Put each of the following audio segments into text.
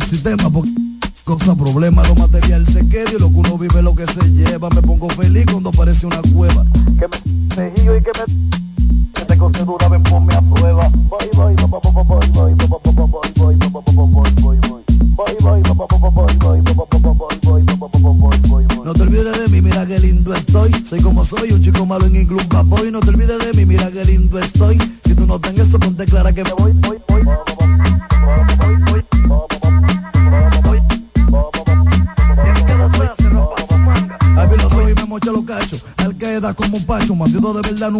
to them. de verdad no.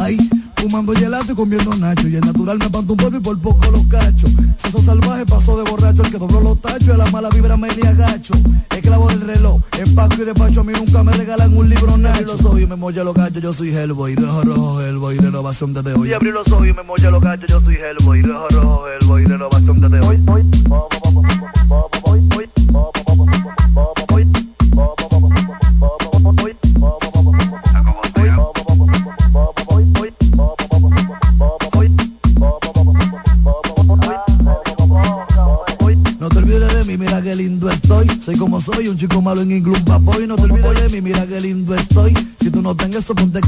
Ay, fumando gelato y comiendo nacho. Y el natural me panto un polvo y por poco los cachos. Soso salvaje pasó de borracho, el que dobló los tachos y a la mala vibra me le agacho. Esclavo del reloj, en empaco y despacho, a mí nunca me regalan un libro nacho. los ojos y me molla los gachos, yo soy Hellboy, rojo rojo Hellboy, renovación desde hoy. Y abrí los ojos y me molla los gachos, yo soy Hellboy, rojo rojo Hellboy. punto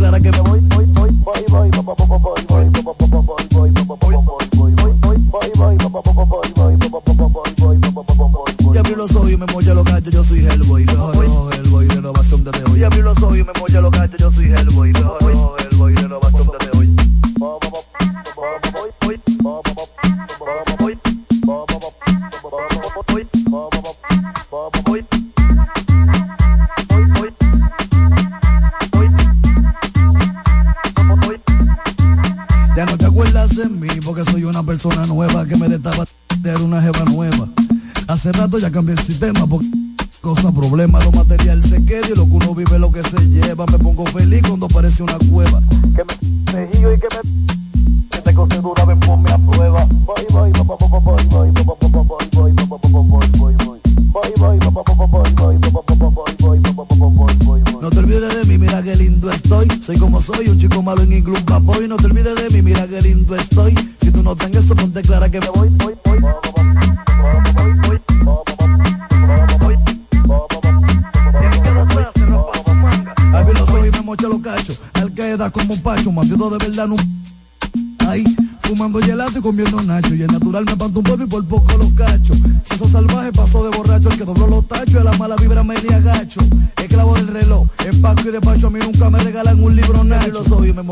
gambeira se der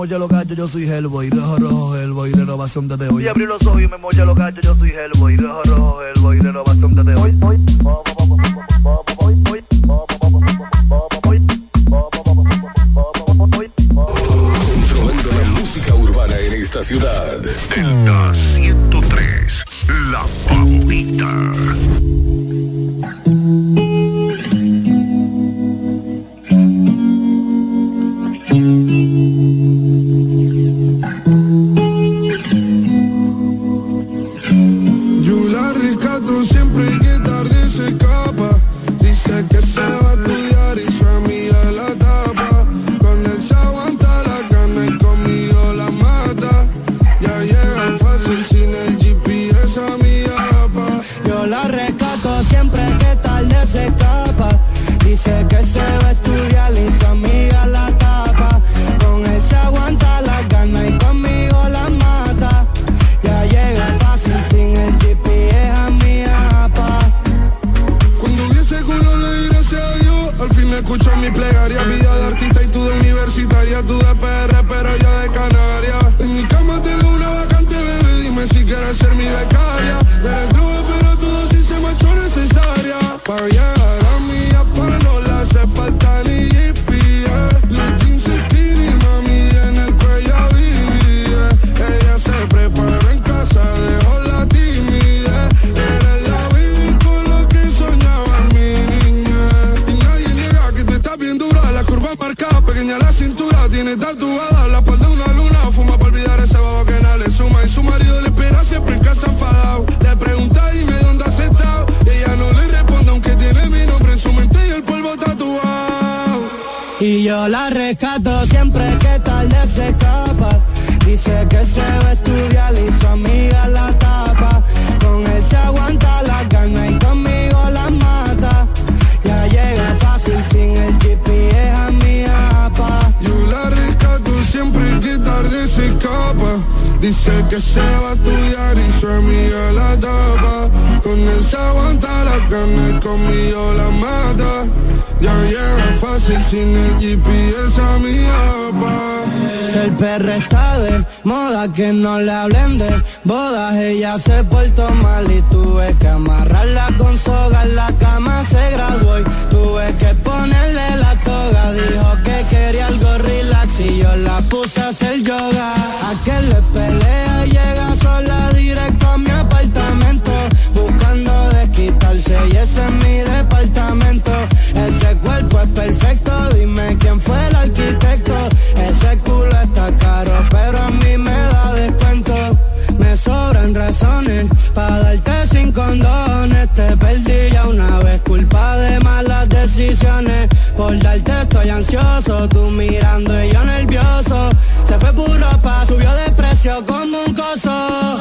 molla los gachos, yo soy Hellboy. Rojo, rojo, Hellboy. Renovación desde hoy. Y abrí los ojos y me molla los gachos, yo soy Hellboy. Rojo, rojo. said la rescato siempre que tarde se escapa. Dice que se va a estudiar y su amiga la tapa. Con él se aguanta la gana y conmigo la mata. Ya llega fácil sin el GPS a mi apa. Yo la rescato siempre que tarde se escapa. Dice que se va a estudiar y su amiga la tapa. Con él se aguanta la gana y conmigo la mata. Ya llega fácil sin el GPS a mi apa. El perro está de moda, que no le hablen de bodas. Ella se portó mal y tuve que amarrarla con soga. En la cama se graduó y tuve que ponerle la toga. Dijo que quería algo relax y yo la puse a hacer yoga. A que le pelea llega sola directo a mi apartamento. Tú mirando y yo nervioso. Se fue por ropa, subió de precio como un coso.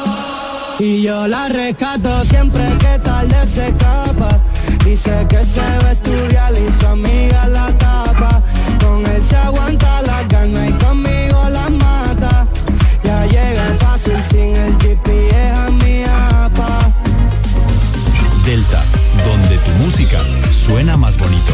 Y yo la rescato siempre que tarde se escapa. Dice que se va a estudiar y su amiga la tapa. Con él se aguanta la gana y conmigo la mata. Ya llega fácil sin el GPS a mi apa. Delta, donde tu música suena más bonito.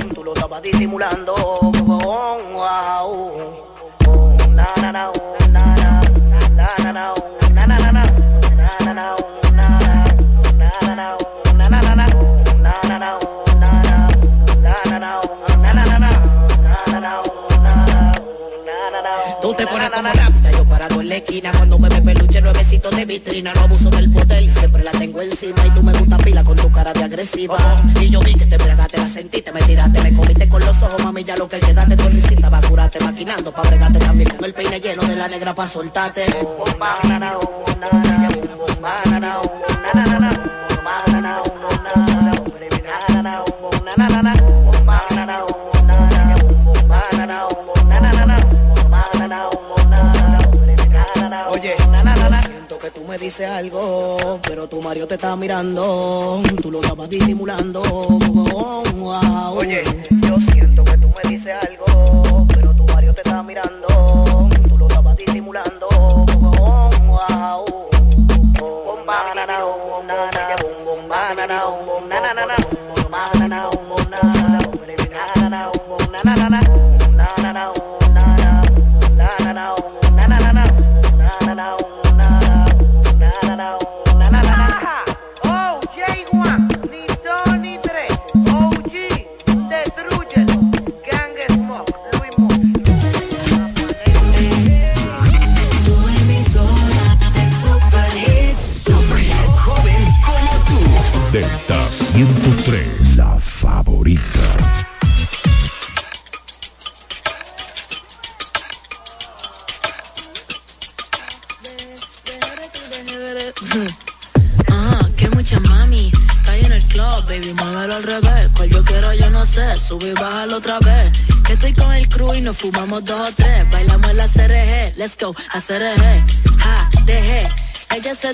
tú lo estabas disimulando. Tú te pones como yo parado en la esquina Cuando me ve peluche, nuevecito de vitrina No abuso del poder, siempre la tengo encima Y tú me gusta pila con tu cara de agresiva Y yo vi que te bregaste, la sentiste, me tiraste Me comiste con los ojos, mami, ya lo que quedaste Tu risita va a curarte, maquinando Pa' bregarte también con el peine lleno de la negra pa' soltarte estás mirando, tú lo estabas disimulando.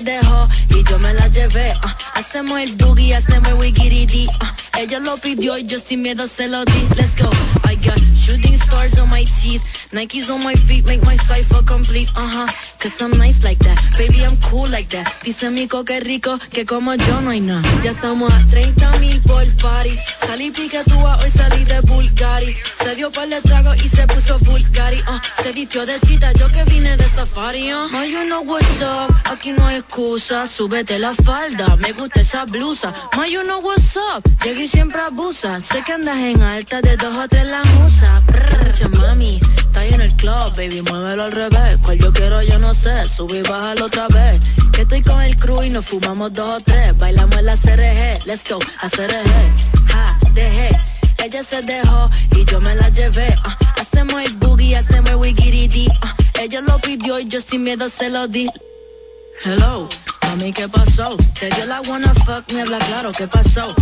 Dejó y yo me la llevé. ah. hacemos el boogie, hacemos el wigiridi. ah. ella lo pidió y yo sin miedo se lo di. Let's go. I got shooting stars on my teeth. Nikes on my feet make my cipher complete. Uh huh. Cause I'm nice like that. Baby, I'm cool like that. Dice Mico que rico, que como yo no hay nada. Ya estamos a 30 mil por party. Salí piquetúa, hoy salí de Bulgari. Se dio por el trago y se puso Bulgari. Uh, se vistió de chita, yo que vine de safari. Uh. Ma, you know what's up, aquí no hay excusa. Súbete la falda, me gusta esa blusa. Ma, you know what's up, llegué y siempre abusa. Sé que andas en alta, de dos o tres la musa. Brr, mami, está en el club, baby, muévelo al revés. Cual yo quiero, yo no sé, sube y bájalo otra vez. Que estoy con el crew y nos fumamos dos o tres. Bailamos en la CRG, let's go, a CRG. Ja, dejé ella se dejó y yo me la llevé. ah. hacemos el boogie, hacemos el wigiridi. ah. ella lo pidió y yo sin miedo se lo di. Hello, mami, ¿qué pasó? Te dio la wanna fuck, me habla claro, ¿qué pasó?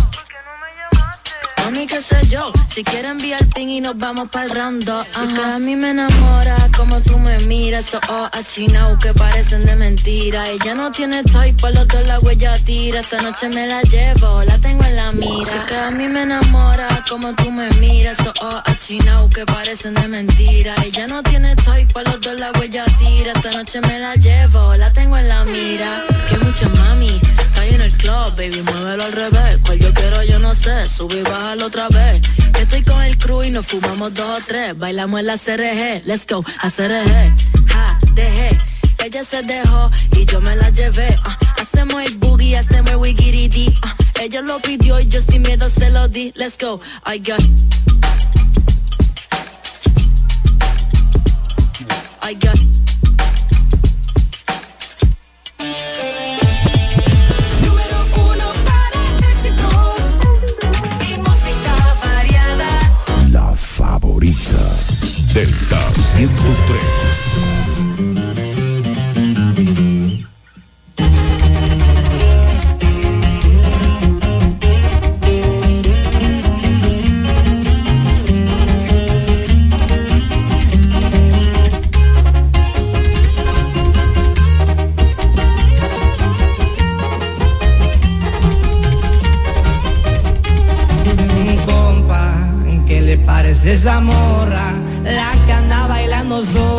Mami, qué sé yo, si quieres enviar ping y nos vamos el round Si que a mí me enamora como tú me miras, esos ojos achinados que parecen de mentira. Ella no tiene type, por los dos la huella tira. Esta noche me la llevo, la tengo en la mira. Si que a mí me enamora como tú me miras, esos ojos achinados que parecen de mentira. Ella no tiene type, por los dos la huella tira. Esta noche me la llevo, la tengo en la mira. Que mucha mami, está en el club, baby, muévelo al revés. Cual yo quiero, yo no sé, sube y otra vez. Que estoy con el crew y nos fumamos dos o tres. Bailamos en la CRG, let's go, a CRG. Ja, dejé. Ella se dejó y yo me la llevé. ah. hacemos el boogie, hacemos el wigiridi. ah. ella lo pidió y yo sin miedo se lo di. Let's go, I got. I got. Favorita. Delta 103. Parece esa? La que anda bailando sola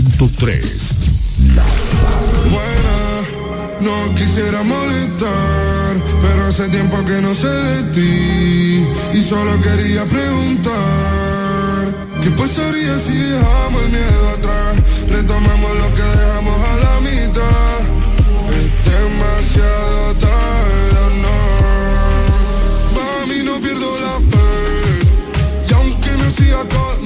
103. La Buena, no quisiera molestar, pero hace tiempo que no sé de ti y solo quería preguntar qué pasaría si dejamos el miedo atrás, retomamos lo que dejamos a la mitad. Es demasiado tarde, no. Para mí no pierdo la fe y aunque me siga con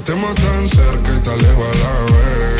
estemos tan cerca y tan lejos a la vez.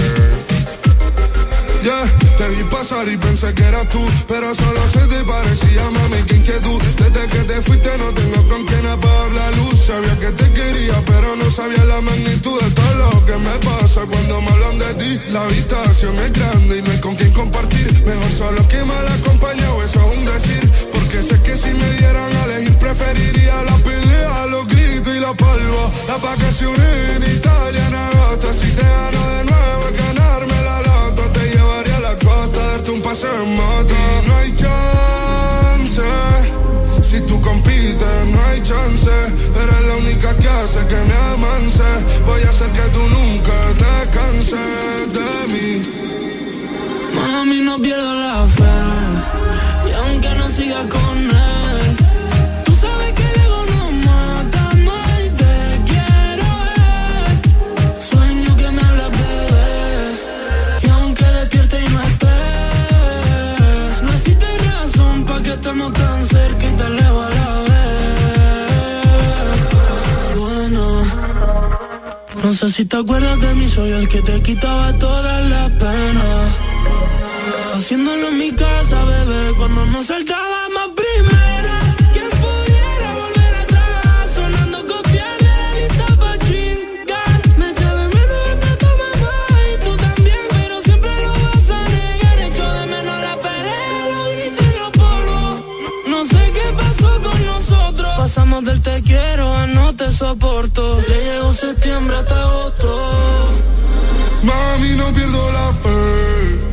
Te vi pasar y pensé que eras tú, pero solo se te parecía, mami, que inquietud. Desde que te fuiste no tengo con quién apagar la luz. Sabía que te quería, pero no sabía la magnitud de todo lo que me pasa cuando me hablan de ti. La habitación es grande y no hay con quién compartir. Mejor solo que mal acompañado, eso es un decir. Porque sé que si me dieran a elegir, preferiría la pelea, los gritos y la palva. La vacaciones en Italia en agosto. Si te gano de nuevo, es ganarme la loto. Te llevaría a la costa, darte un paseo en moto. No hay chance. Si tú compites, no hay chance. Eres la única que hace que me amance. Voy a hacer que tú nunca te canses de mí. Mami, no pierdo la fe. Aunque no siga con él, tú sabes que el ego no mata más y te quiero ver. Sueño que me hablas, bebé. Y aunque despierte y no esté, no existe razón para que estemos tan cerca y tan lejos a la vez. Bueno. No sé si te acuerdas de mí, soy el que te quitaba todas las penas. Haciéndolo en mi casa, bebé, cuando nos saltábamos primero. ¿Quién pudiera volver atrás? Sonando copiar de la lista pa' chingar. Me echa de menos hasta tu mamá y tú también, pero siempre lo vas a negar. Echo de menos la pelea, los gritos y los polvos. No sé qué pasó con nosotros. Pasamos del te quiero a no te soporto. Le llegó septiembre hasta agosto. Mami, no pierdo la fe.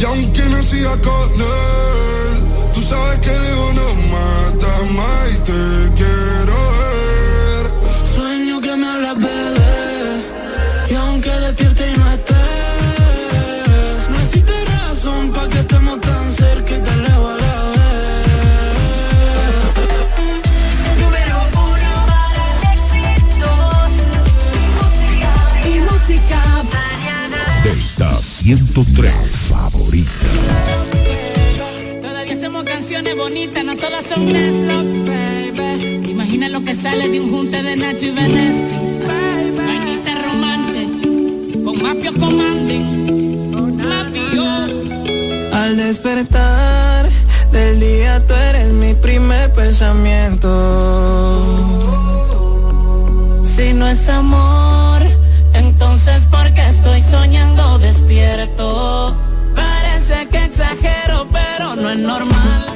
Y aunque no siga con él, tú sabes que el ego no mata más y te quiero ver. Sueño que me hablas, bebé. Y aunque despierte y no esté, no existe razón para que estemos tan cerca y tan lejos a la vez. Número uno para éxitos y música, y música variada. Delta 103, favorita. Todavía hacemos canciones bonitas, no todas son stop, baby. Imagina lo que sale de un junte de Nacho y Benesti. Vainita romántica, con mafio commanding. Mafio. Al despertar del día tú eres mi primer pensamiento. Si no es amor, entonces ¿por qué estoy soñando despierto? Exagero, pero no es normal.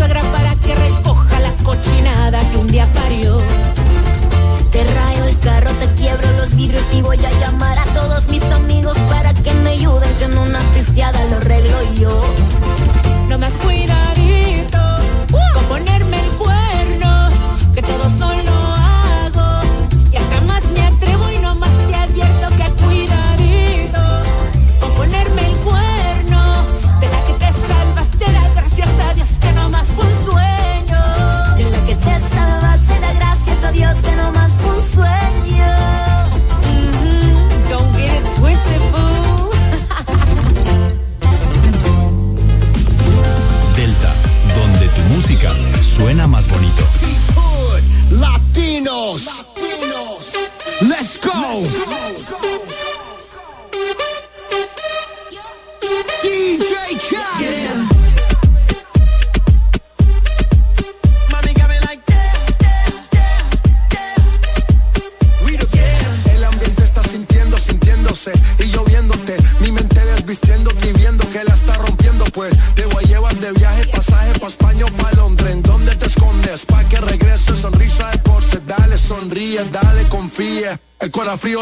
suegra para que recoja la cochinada que un día parió. Te rayo el carro, te quiebro los vidrios y voy a llamar a todos mis amigos para que me ayuden, que en una pisteada lo arreglo yo. No me cuidadito, uh.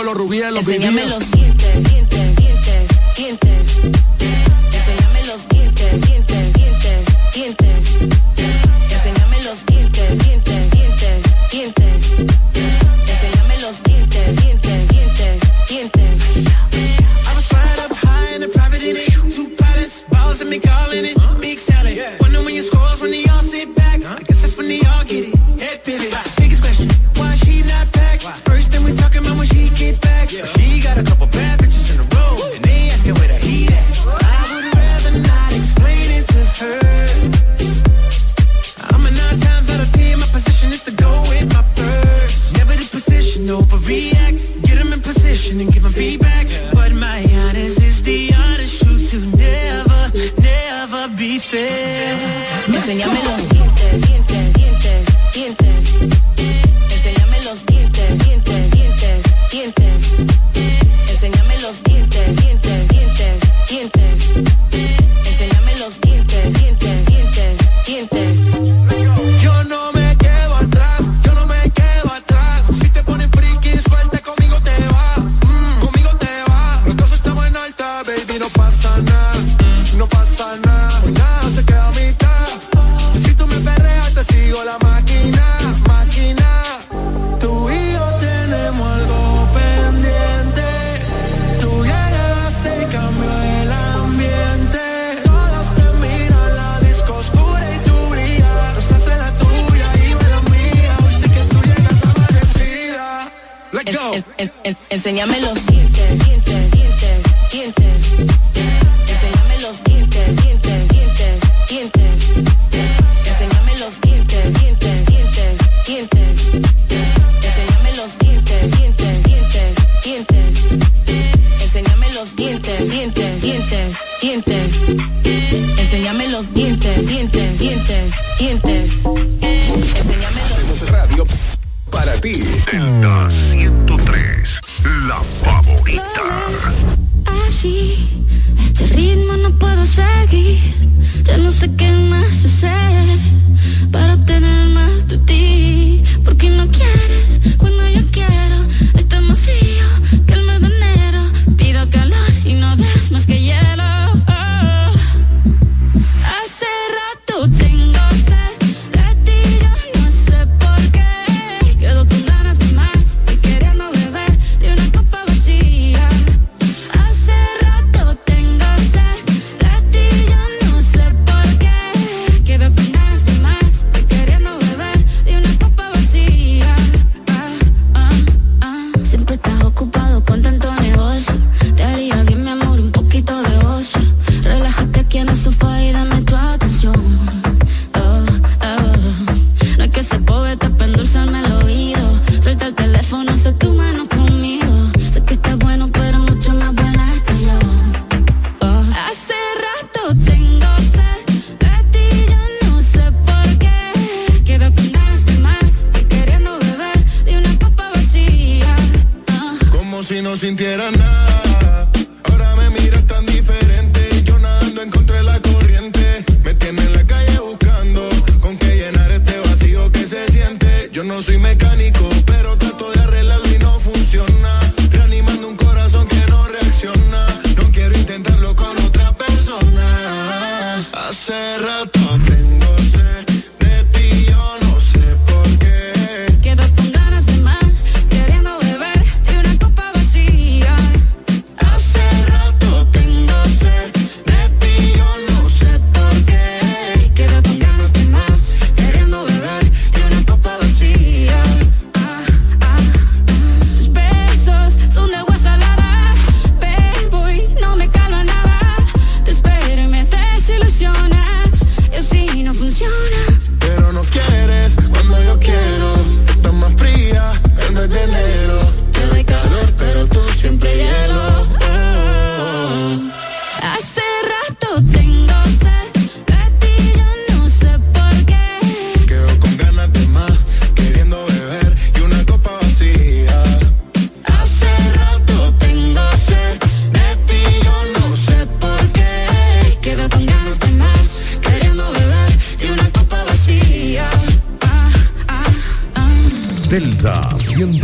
los rubíes, los vividos.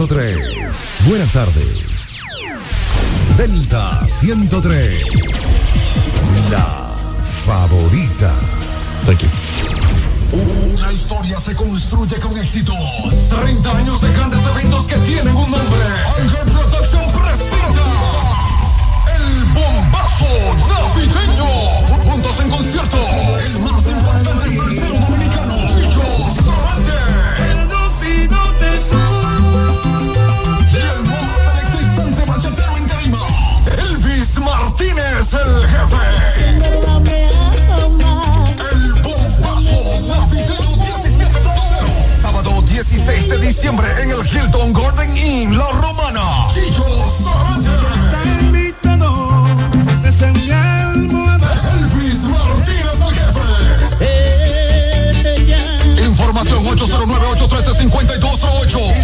103. Buenas tardes. Delta 103. La favorita. Thank you. Una historia se construye con éxito. 30 años de grandes eventos que tienen un nombre. Ángel Production presenta El Bombazo Navideño. Juntos en concierto. El más importante Martínez, el jefe. El bombazo navideño 17.0. Sábado 16 de diciembre en el Hilton Garden Inn, La Romana. Chicho Sarante. Elvis Martínez, el jefe. Información 809 813 5208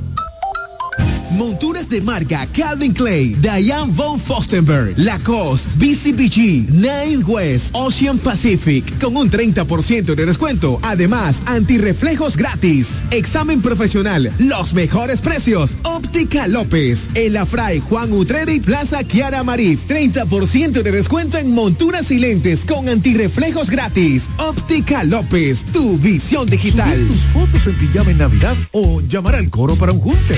Monturas de marca Calvin Clay, Diane von Fostenberg, Lacoste, BCBG, Nine West, Ocean Pacific, con un 30% de descuento. Además, antirreflejos gratis. Examen profesional, los mejores precios. Óptica López, El Afray, Juan Utrera Plaza Kiara Marí. 30% de descuento en monturas y lentes con antirreflejos gratis. Óptica López, tu visión digital. Tus fotos en pijama en Navidad o llamar al coro para un junte.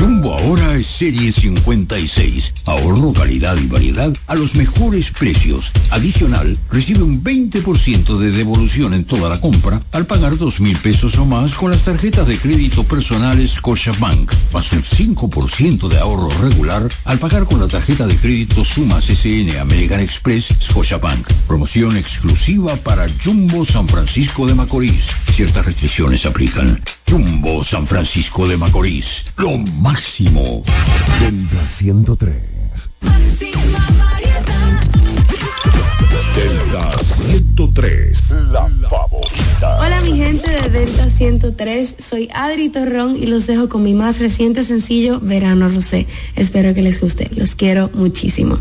Jumbo ahora es serie 56. Ahorro, calidad y variedad a los mejores precios. Adicional, recibe un 20% de devolución en toda la compra al pagar dos mil pesos o más con las tarjetas de crédito personales Scotiabank, más un 5% de ahorro regular al pagar con la tarjeta de crédito Sumas SN American Express Scotiabank. Promoción exclusiva para Jumbo San Francisco de Macorís. Ciertas restricciones aplican. Jumbo San Francisco de Macorís. Lo máximo. Delta 103. Delta 103. La favorita. Hola mi gente de Delta 103, soy Adri Torrón y los dejo con mi más reciente sencillo Verano Rosé. Espero que les guste, los quiero muchísimo.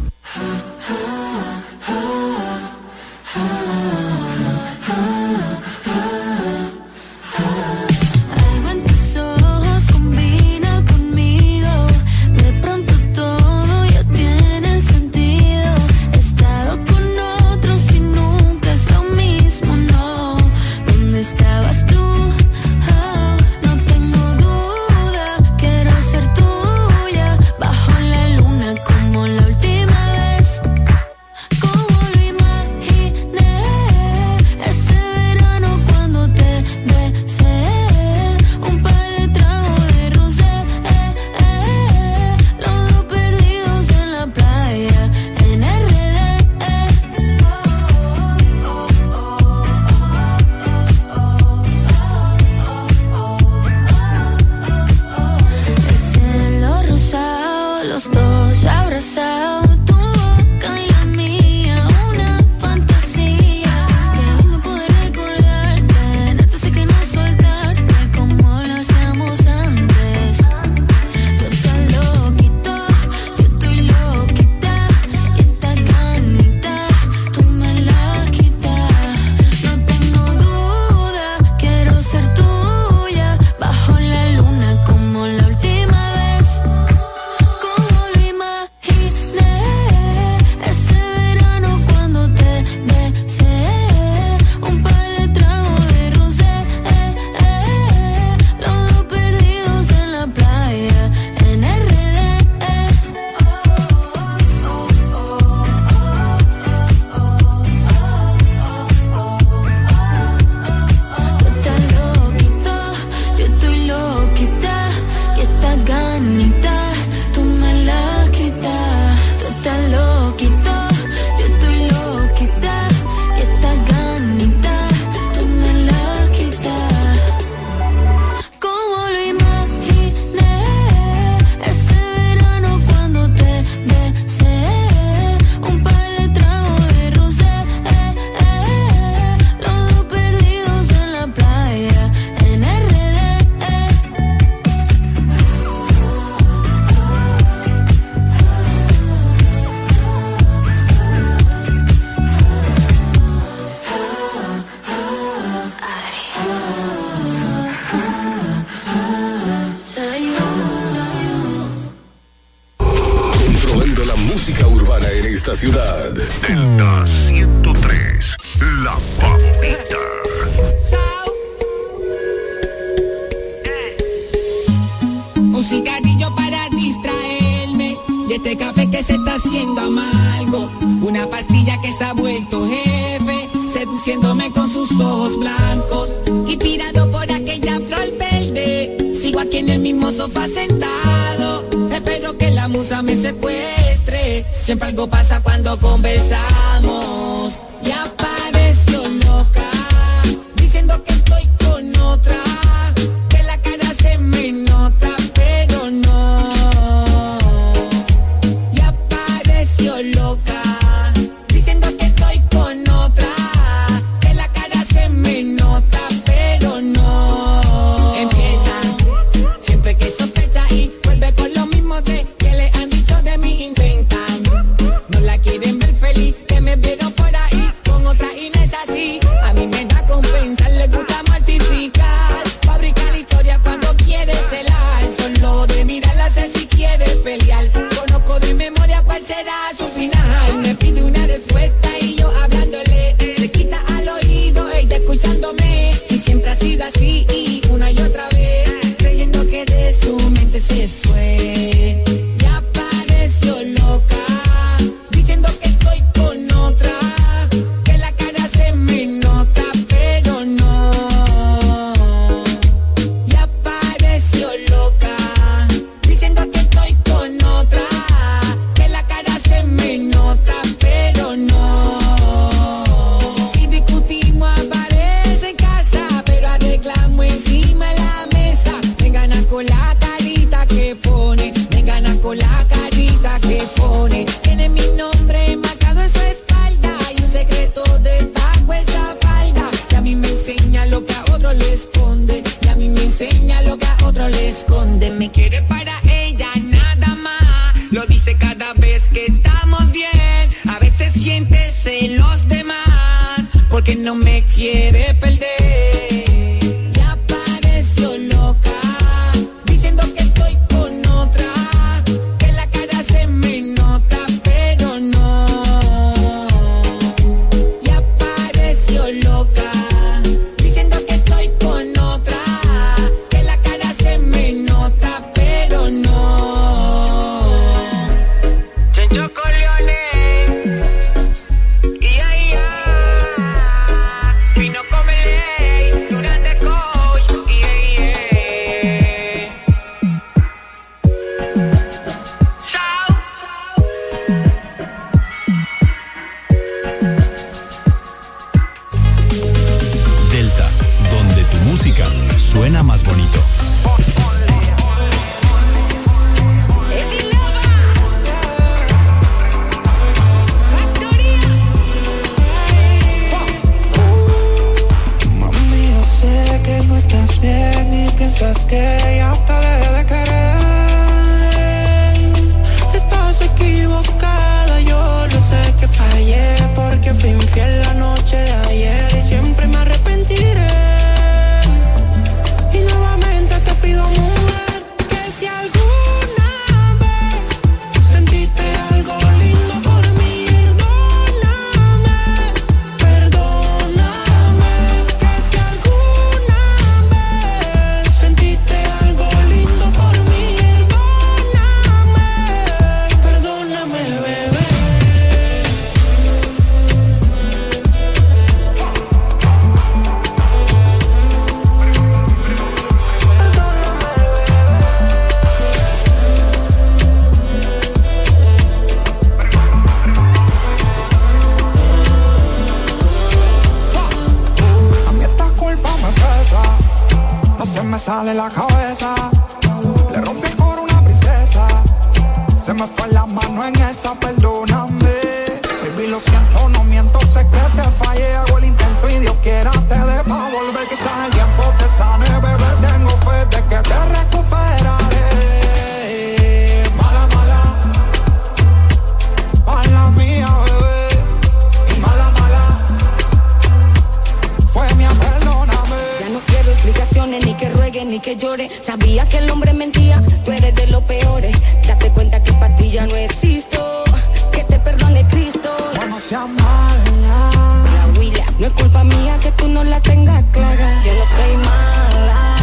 ni que llore. Sabía que el hombre mentía, tú eres de los peores. Date cuenta que para ti ya no existo. Que te perdone Cristo. No sea mala. La Willa, no es culpa mía que tú no la tengas clara. Yo no soy mala.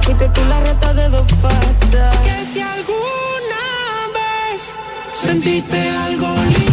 Fuiste tú la rata de dos patas. Que si alguna vez sentiste algo lindo.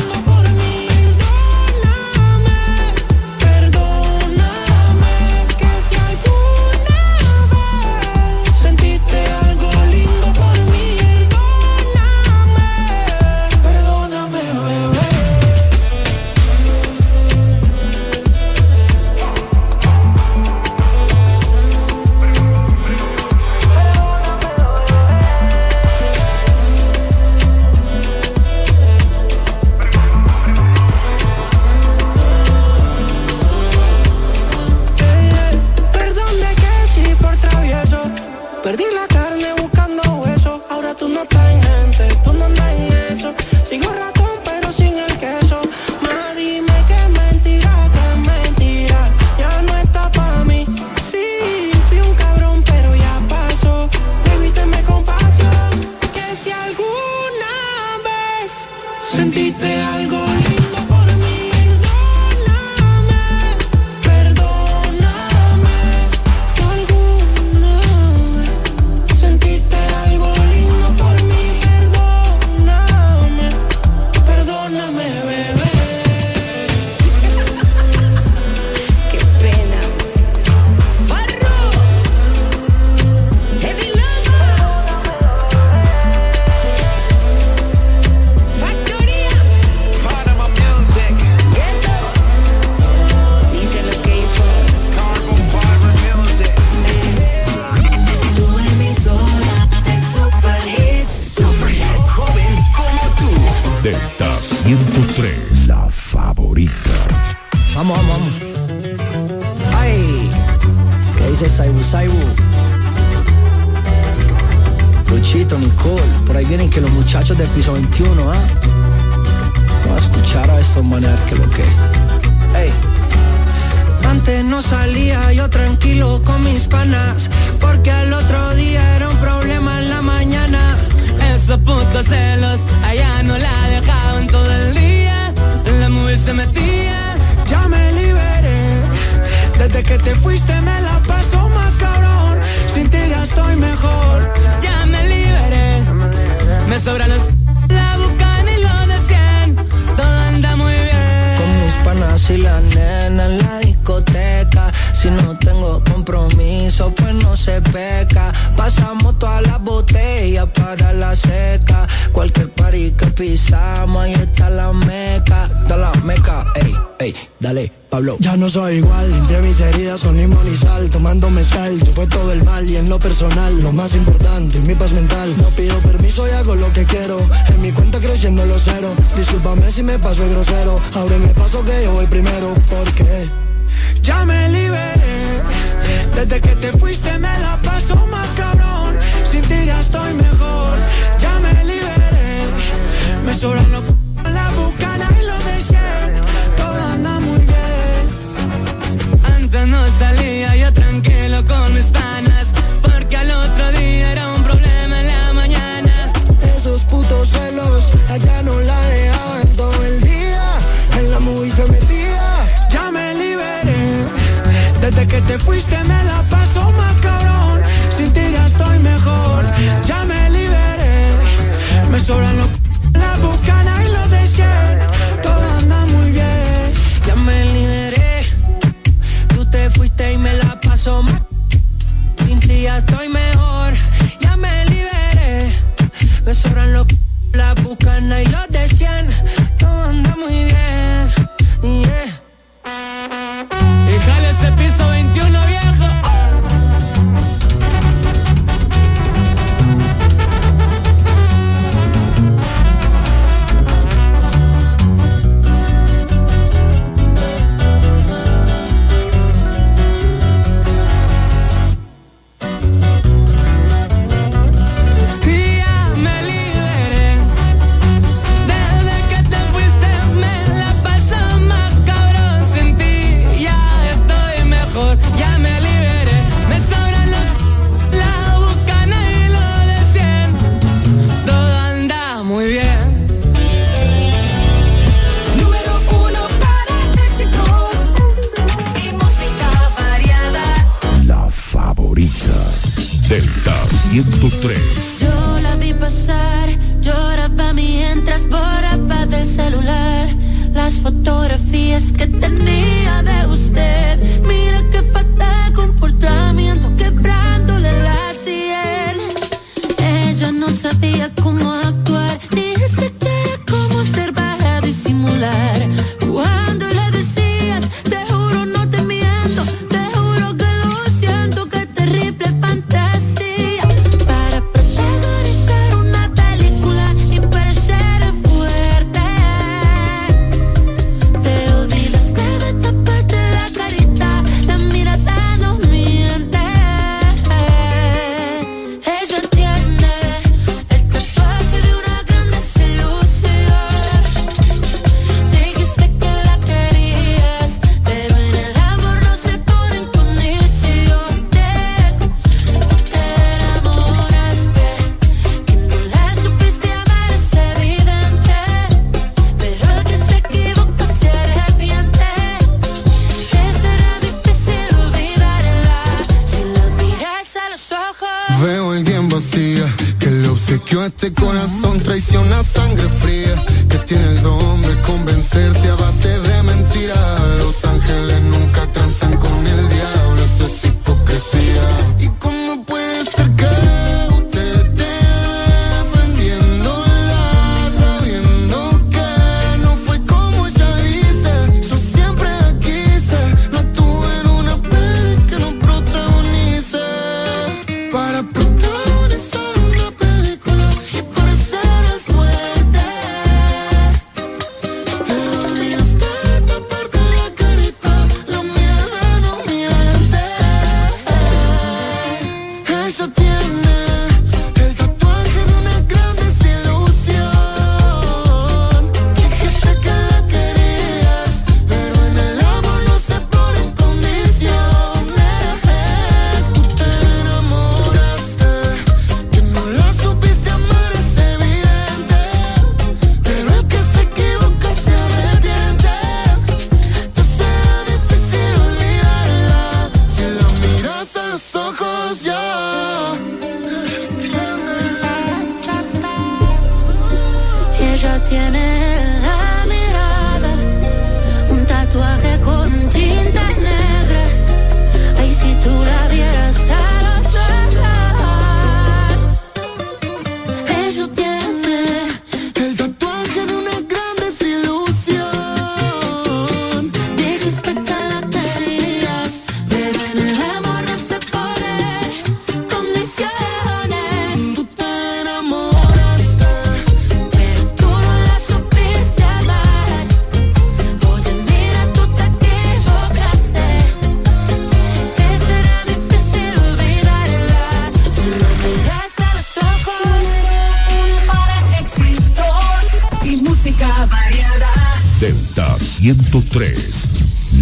Vamos, vamos, vamos. ¡Ay! ¿Qué dice Saibu Saibu? Luchito, Nicole, por ahí vienen que los muchachos del piso 21, ¿ah? Vamos a escuchar a estos maneras que lo que. ¡Ey! Antes no salía yo tranquilo con mis panas, porque al otro día era un problema en la mañana. Esos putos celos, allá no la dejaban todo el día. La movie se metía. Ya me liberé, desde que te fuiste me la paso más cabrón. Sin ti ya estoy mejor. Ya me liberé. Me sobran los. La bucan y lo de 100. Todo anda muy bien. Con mis panas y la nena en la discoteca. Si no tengo compromiso, pues no se peca. Pasamos todas las botellas para la seca. Cualquier party que pisamos, ahí está la meca. Da la meca, ey, ey, dale, Pablo. Ya no soy igual, entre mis heridas son limón y sal Tomando mezcal, se fue todo el mal Y en lo personal, lo más importante, mi paz mental No pido permiso y hago lo que quiero En mi cuenta creciendo los cero Discúlpame si me paso el grosero Ahora me paso que yo voy primero Porque Ya me liberé, desde que te fuiste me la paso más cabrón. Sin ti ya estoy mejor. Ya me liberé, me sobran los la bucana y los de 100. Todo anda muy bien. Antes no salía yo tranquilo con mis panas. Porque al otro día era un problema en la mañana. esos putos celos Allá no la fuiste me la paso más cabrón. Sin ti ya estoy mejor. Ya me liberé, me sobran los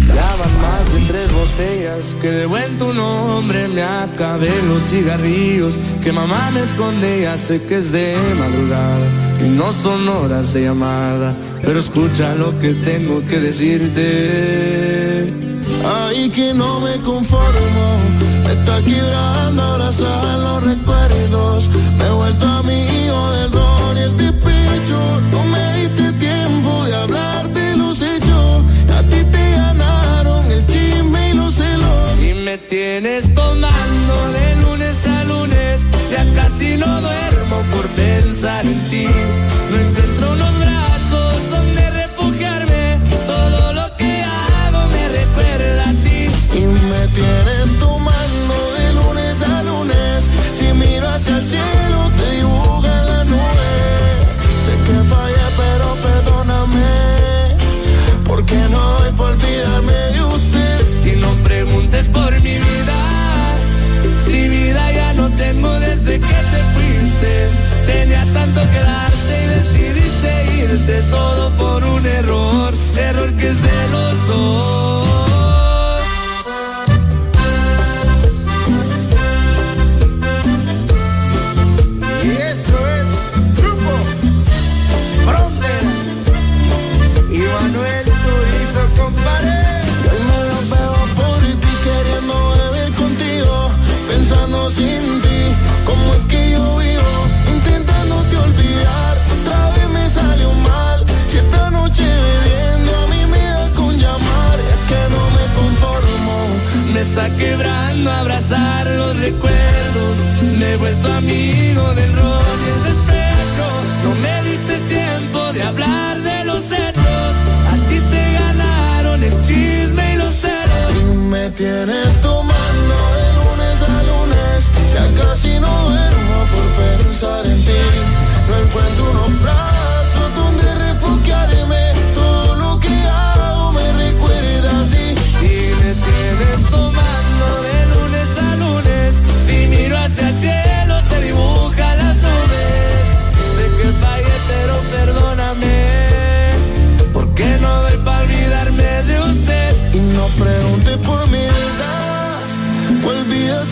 Daban más de tres botellas que de buen tu nombre me acabé los cigarrillos que mamá me esconde ya sé que es de madrugada y no son horas de llamada pero escucha lo que tengo que decirte. Ay que no me conformo me está quebrando abrazar los recuerdos me he vuelto amigo del rol y el despecho no me vienes tomando de lunes a lunes, ya casi no duermo por pensar en ti. No encuentro unos brazos donde refugiarme, todo lo que hago me recuerda a ti. Y me tienes tomando de lunes a lunes, si miro hacia el cielo te fuiste, tenía tanto que darte y decidiste irte todo por un error, error que se lo soy. quebrando, abrazar los recuerdos. Me he vuelto amigo del rol y el despecho. No me diste tiempo de hablar de los hechos. A ti te ganaron el chisme y los ceros. Me tienes tomando de lunes a lunes. Ya casi no duermo por pensar en ti. No encuentro un hombre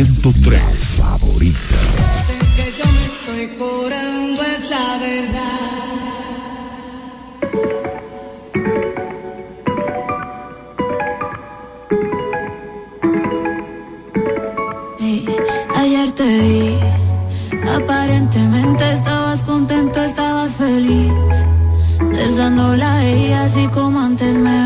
103. favorita. ayer te vi. Aparentemente estabas contento, estabas feliz. Besándola a ella así como antes me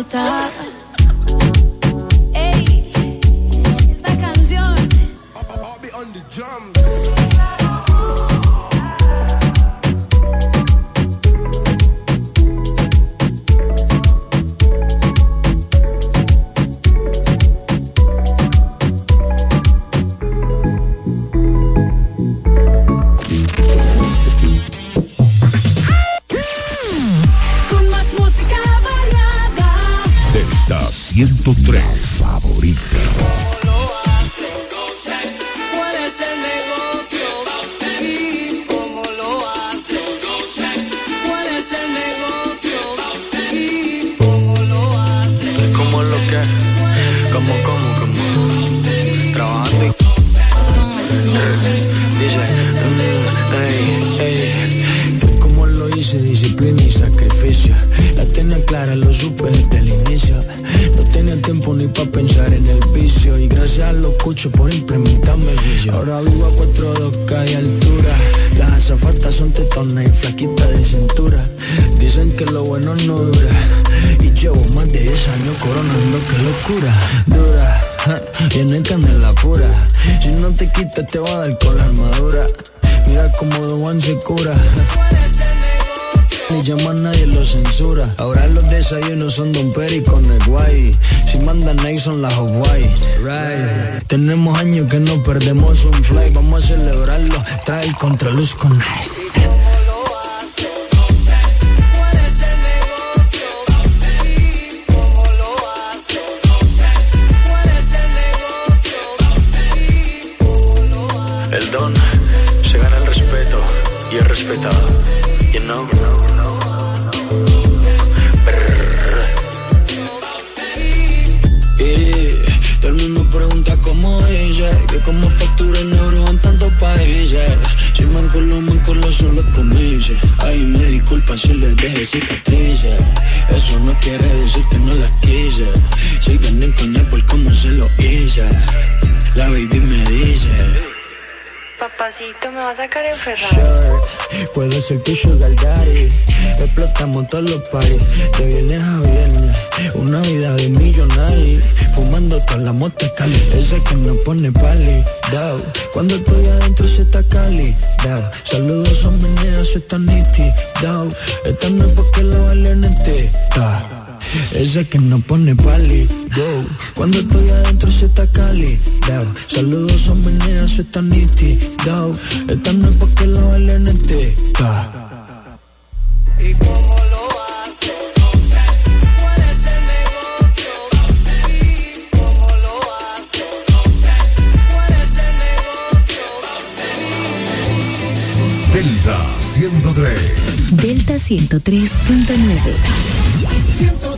idiota. Cómo factura en oro en tantos países. Si manco lo manco lo son los comillas. Ay, me disculpa si les dejé cicatrices. Eso no quiere decir que no las quise. Siguen en coña por cómo se lo hice. La baby me dice. Papacito, me va a sacar enferrado. Sure, puedo ser tu sugar daddy. Explotamos todos los paris, de viernes a viernes. Una vida de millonario, fumando toda la moto cali. Ese que no pone pali, dao. Cuando estoy adentro se está cali, dao. Saludos son meneas, eso está niti, dao. Esta no es porque la valen en ti, Ese que no pone pali, dao. Cuando estoy adentro se está cali, dao. Saludos son meneas, eso está niti, dao. Esta no es porque la valen en ti, dao. Delta 103. Delta 103.9.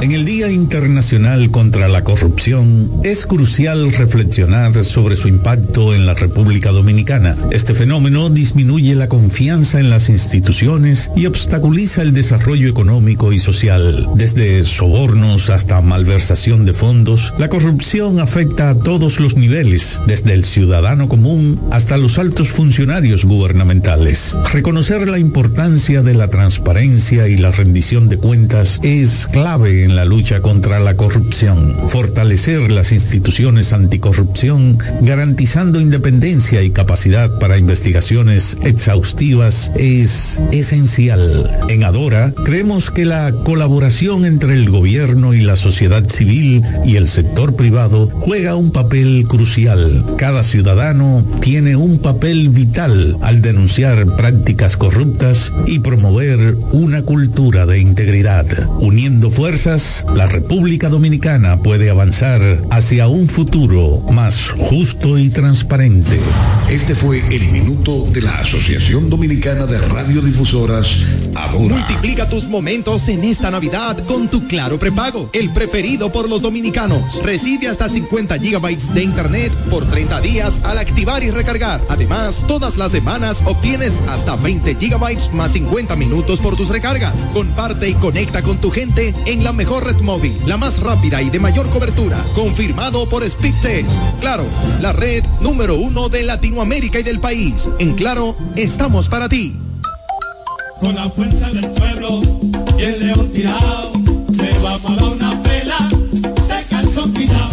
En el Día Internacional contra la Corrupción es crucial reflexionar sobre su impacto en la República Dominicana. Este fenómeno disminuye la confianza en las instituciones y obstaculiza el desarrollo económico y social. Desde sobornos hasta malversación de fondos, la corrupción afecta a todos los niveles, desde el ciudadano común hasta los altos funcionarios gubernamentales. Reconocer la importancia de la transparencia y la rendición de cuentas es clave en la lucha contra la corrupción. Fortalecer las instituciones anticorrupción, garantizando independencia y capacidad para investigaciones exhaustivas, es esencial. En Adora, creemos que la colaboración entre el gobierno y la sociedad civil y el sector privado juega un papel crucial. Cada ciudadano tiene un papel vital al denunciar prácticas corruptas y promover una cultura de integridad. Uniendo fuerzas, la República Dominicana puede avanzar hacia un futuro más justo y transparente. Este fue el minuto de la Asociación Dominicana de Radiodifusoras, Adora. Multiplica tus momentos en esta Navidad con tu Claro Prepago, el preferido por los dominicanos. Recibe hasta 50 gigabytes de internet por 30 días al activar y recargar. Además, todas las semanas obtienes hasta 20 gigabytes más 50 minutos por tus recargas. Comparte y conecta con tu gente en la mejor red móvil, la más rápida y de mayor cobertura. Confirmado por Speedtest. Claro, la red número uno de Latinoamérica y del país. En Claro, estamos para ti. Con la fuerza del pueblo y el león tirado, vamos a dar una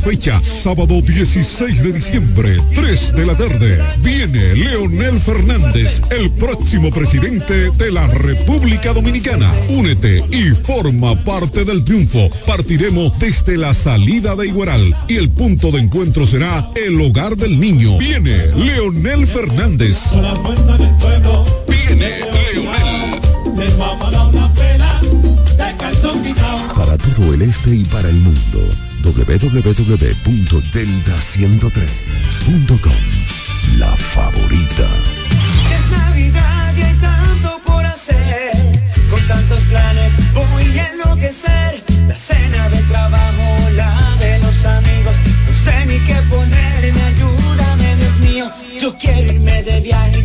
fecha, sábado 16 de diciembre, 3 de la tarde. Viene Leonel Fernández, el próximo presidente de la República Dominicana. Únete y forma parte del triunfo. Partiremos desde la salida de Igueral y el punto de encuentro será el hogar del niño. Viene Leonel Fernández. Viene Leonel. les vamos a dar una pela de calzón todo el este y para el mundo. www.delta103.com La favorita. Es Navidad y hay tanto por hacer. Con tantos planes voy a enloquecer. La cena del trabajo, la de los amigos. No sé ni qué ponerme, ayúdame, Dios mío. Yo quiero irme de viaje y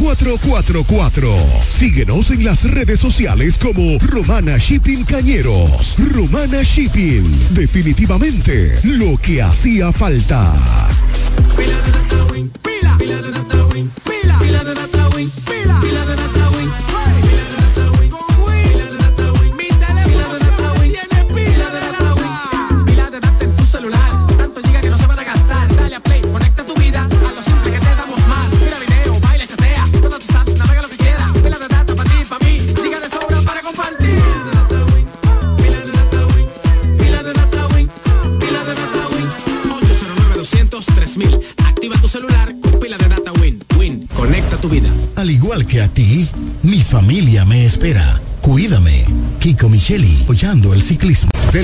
4444. Síguenos en las redes sociales como Romana Shipping Cañeros. Romana Shipping. Definitivamente lo que hacía falta. Pila de data win, pila, pila de data win, pila, ti, mi familia me espera. Cuídame. Kiko Micheli, apoyando el ciclismo.